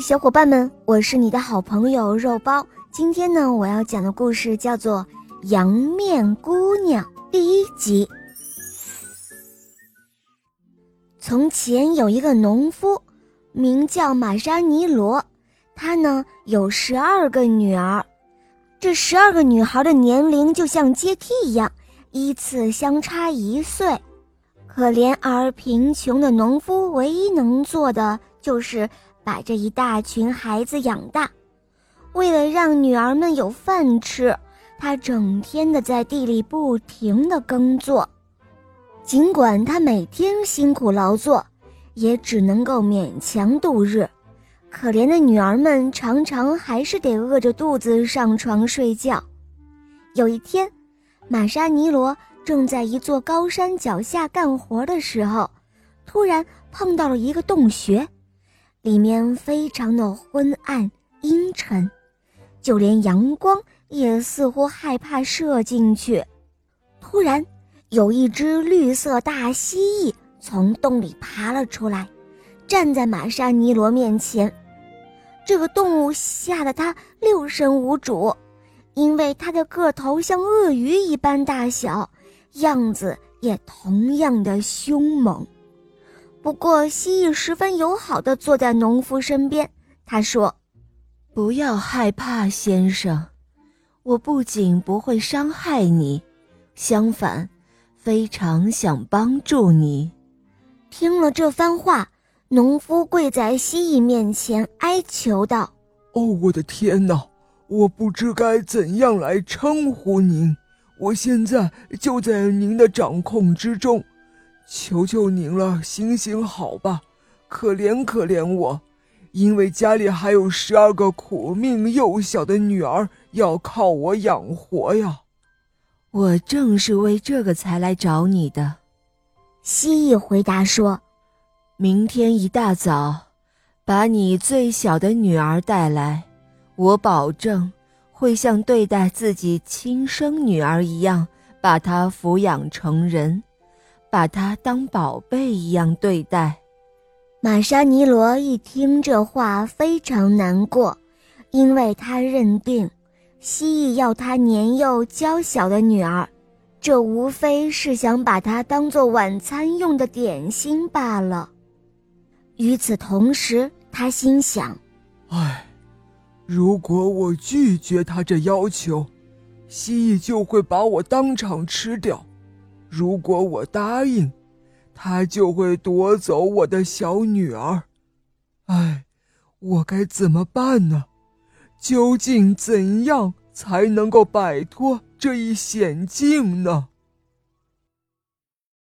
小伙伴们，我是你的好朋友肉包。今天呢，我要讲的故事叫做《羊面姑娘》第一集。从前有一个农夫，名叫玛莎尼罗，他呢有十二个女儿，这十二个女孩的年龄就像阶梯一样，依次相差一岁。可怜而贫穷的农夫，唯一能做的就是把这一大群孩子养大。为了让女儿们有饭吃，他整天的在地里不停的耕作。尽管他每天辛苦劳作，也只能够勉强度日。可怜的女儿们常常还是得饿着肚子上床睡觉。有一天，玛莎尼罗。正在一座高山脚下干活的时候，突然碰到了一个洞穴，里面非常的昏暗阴沉，就连阳光也似乎害怕射进去。突然，有一只绿色大蜥蜴从洞里爬了出来，站在玛莎尼罗面前。这个动物吓得他六神无主，因为它的个头像鳄鱼一般大小。样子也同样的凶猛，不过蜥蜴十分友好的坐在农夫身边。他说：“不要害怕，先生，我不仅不会伤害你，相反，非常想帮助你。”听了这番话，农夫跪在蜥蜴面前哀求道：“哦，我的天哪，我不知该怎样来称呼您。”我现在就在您的掌控之中，求求您了，行行好吧，可怜可怜我，因为家里还有十二个苦命幼小的女儿要靠我养活呀。我正是为这个才来找你的。蜥蜴回答说：“明天一大早，把你最小的女儿带来，我保证。”会像对待自己亲生女儿一样，把她抚养成人，把她当宝贝一样对待。玛莎尼罗一听这话，非常难过，因为他认定蜥蜴要他年幼娇小的女儿，这无非是想把她当做晚餐用的点心罢了。与此同时，他心想：“唉。”如果我拒绝他这要求，蜥蜴就会把我当场吃掉；如果我答应，他就会夺走我的小女儿。唉，我该怎么办呢？究竟怎样才能够摆脱这一险境呢？